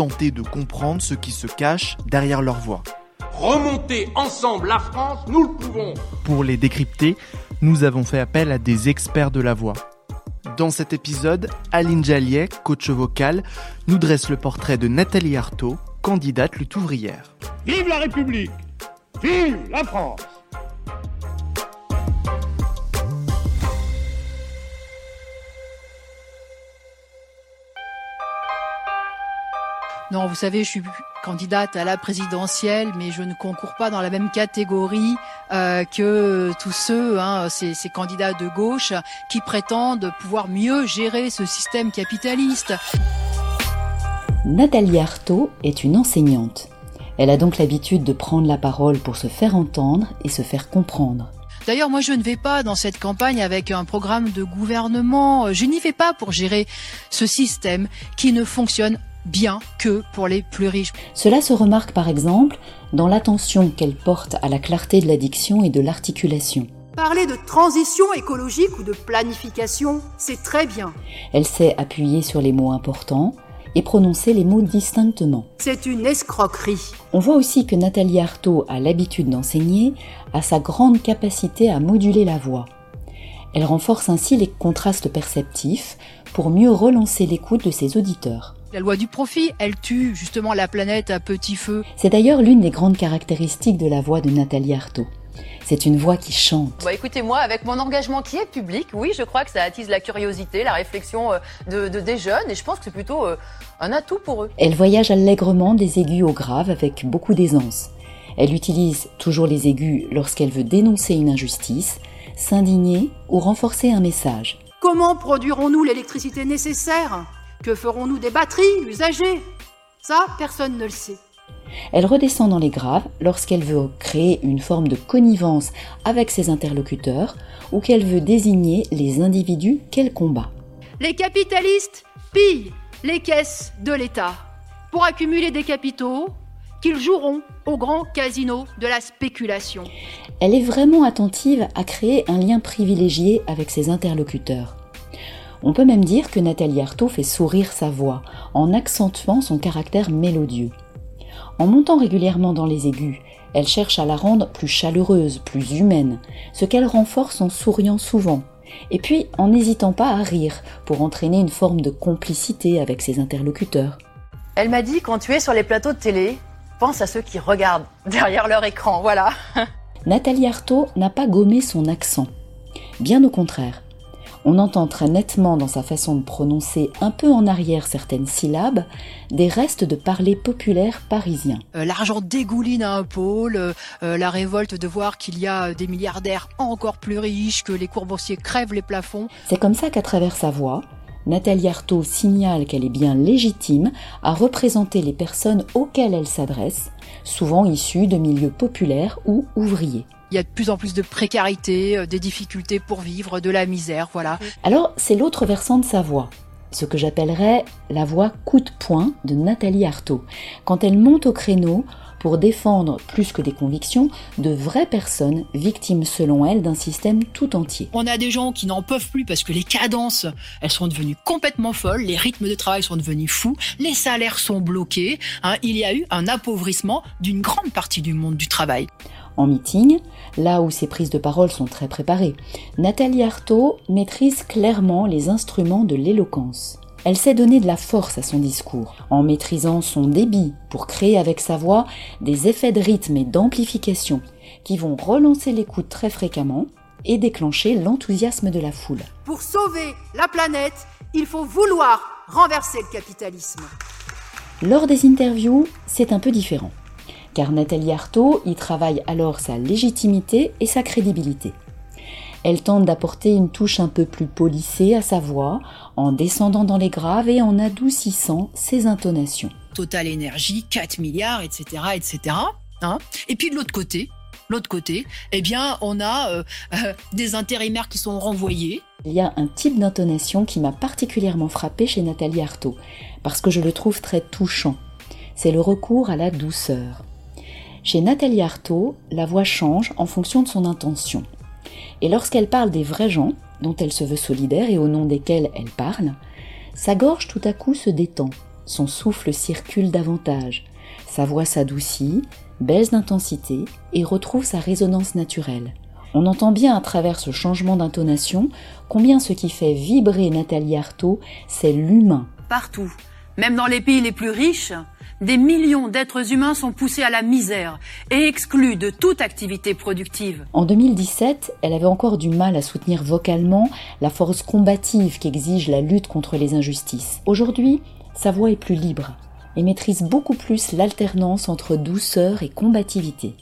tenter de comprendre ce qui se cache derrière leur voix. Remonter ensemble la France, nous le pouvons. Pour les décrypter, nous avons fait appel à des experts de la voix. Dans cet épisode, Aline Jalliet, coach vocal, nous dresse le portrait de Nathalie Arthaud, candidate lutte ouvrière. Vive la République Vive la France Non, vous savez, je suis candidate à la présidentielle, mais je ne concours pas dans la même catégorie euh, que tous ceux, hein, ces, ces candidats de gauche, qui prétendent pouvoir mieux gérer ce système capitaliste. Nathalie Arthaud est une enseignante. Elle a donc l'habitude de prendre la parole pour se faire entendre et se faire comprendre. D'ailleurs, moi, je ne vais pas dans cette campagne avec un programme de gouvernement. Je n'y vais pas pour gérer ce système qui ne fonctionne bien que pour les plus riches. Cela se remarque par exemple dans l'attention qu'elle porte à la clarté de la diction et de l'articulation. Parler de transition écologique ou de planification, c'est très bien. Elle sait appuyer sur les mots importants et prononcer les mots distinctement. C'est une escroquerie. On voit aussi que Nathalie Arthaud a l'habitude d'enseigner à sa grande capacité à moduler la voix. Elle renforce ainsi les contrastes perceptifs pour mieux relancer l'écoute de ses auditeurs. La loi du profit, elle tue justement la planète à petit feu. C'est d'ailleurs l'une des grandes caractéristiques de la voix de Nathalie Arthaud. C'est une voix qui chante. Bah écoutez, moi, avec mon engagement qui est public, oui, je crois que ça attise la curiosité, la réflexion euh, de, de- des jeunes, et je pense que c'est plutôt euh, un atout pour eux. Elle voyage allègrement des aigus au grave avec beaucoup d'aisance. Elle utilise toujours les aigus lorsqu'elle veut dénoncer une injustice, s'indigner ou renforcer un message. Comment produirons-nous l'électricité nécessaire? Que ferons-nous des batteries usagées? Ça, personne ne le sait. Elle redescend dans les graves lorsqu'elle veut créer une forme de connivence avec ses interlocuteurs ou qu'elle veut désigner les individus qu'elle combat. Les capitalistes pillent les caisses de l'État pour accumuler des capitaux qu'ils joueront au grand casino de la spéculation. Elle est vraiment attentive à créer un lien privilégié avec ses interlocuteurs. On peut même dire que Nathalie Arthaud fait sourire sa voix en accentuant son caractère mélodieux. En montant régulièrement dans les aigus, elle cherche à la rendre plus chaleureuse, plus humaine, ce qu'elle renforce en souriant souvent, et puis en n'hésitant pas à rire pour entraîner une forme de complicité avec ses interlocuteurs. Elle m'a dit, quand tu es sur les plateaux de télé, pense à ceux qui regardent derrière leur écran, voilà. Nathalie Arthaud n'a pas gommé son accent. Bien au contraire. On entend très nettement dans sa façon de prononcer un peu en arrière certaines syllabes des restes de parler populaire parisien. Euh, L'argent dégouline à un pôle, euh, euh, la révolte de voir qu'il y a des milliardaires encore plus riches, que les courboursiers crèvent les plafonds. C'est comme ça qu'à travers sa voix, Nathalie Arthaud signale qu'elle est bien légitime à représenter les personnes auxquelles elle s'adresse, souvent issues de milieux populaires ou ouvriers. Il y a de plus en plus de précarité, euh, des difficultés pour vivre, de la misère, voilà. Alors, c'est l'autre versant de sa voix, ce que j'appellerais la voix coup de poing de Nathalie Arthaud, quand elle monte au créneau pour défendre, plus que des convictions, de vraies personnes victimes selon elle d'un système tout entier. On a des gens qui n'en peuvent plus parce que les cadences, elles sont devenues complètement folles, les rythmes de travail sont devenus fous, les salaires sont bloqués, hein, il y a eu un appauvrissement d'une grande partie du monde du travail. En meeting, là où ses prises de parole sont très préparées, Nathalie Arthaud maîtrise clairement les instruments de l'éloquence. Elle sait donner de la force à son discours, en maîtrisant son débit pour créer avec sa voix des effets de rythme et d'amplification qui vont relancer l'écoute très fréquemment et déclencher l'enthousiasme de la foule. Pour sauver la planète, il faut vouloir renverser le capitalisme. Lors des interviews, c'est un peu différent, car Nathalie Arthaud y travaille alors sa légitimité et sa crédibilité. Elle tente d'apporter une touche un peu plus polissée à sa voix, en descendant dans les graves et en adoucissant ses intonations. Total Énergie, 4 milliards, etc., etc. Hein et puis de l'autre côté, l'autre côté, eh bien, on a euh, euh, des intérimaires qui sont renvoyés. Il y a un type d'intonation qui m'a particulièrement frappé chez Nathalie Arthaud, parce que je le trouve très touchant. C'est le recours à la douceur. Chez Nathalie Arthaud, la voix change en fonction de son intention. Et lorsqu'elle parle des vrais gens, dont elle se veut solidaire et au nom desquels elle parle, sa gorge tout à coup se détend, son souffle circule davantage, sa voix s'adoucit, baisse d'intensité et retrouve sa résonance naturelle. On entend bien à travers ce changement d'intonation combien ce qui fait vibrer Nathalie Arthaud, c'est l'humain. Partout, même dans les pays les plus riches, des millions d'êtres humains sont poussés à la misère et exclus de toute activité productive. En 2017, elle avait encore du mal à soutenir vocalement la force combative qu'exige la lutte contre les injustices. Aujourd'hui, sa voix est plus libre et maîtrise beaucoup plus l'alternance entre douceur et combativité.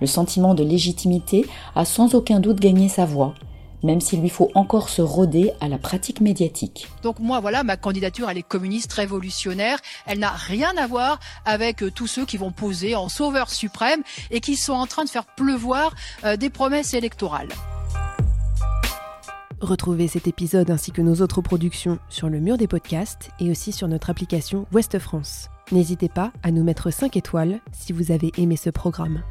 Le sentiment de légitimité a sans aucun doute gagné sa voix, même s'il lui faut encore se roder à la pratique médiatique. Donc moi, voilà, ma candidature, elle est communiste révolutionnaire. Elle n'a rien à voir avec euh, tous ceux qui vont poser en sauveur suprême et qui sont en train de faire pleuvoir euh, des promesses électorales. Retrouvez cet épisode ainsi que nos autres productions sur le mur des podcasts et aussi sur notre application Ouest France. N'hésitez pas à nous mettre 5 étoiles si vous avez aimé ce programme.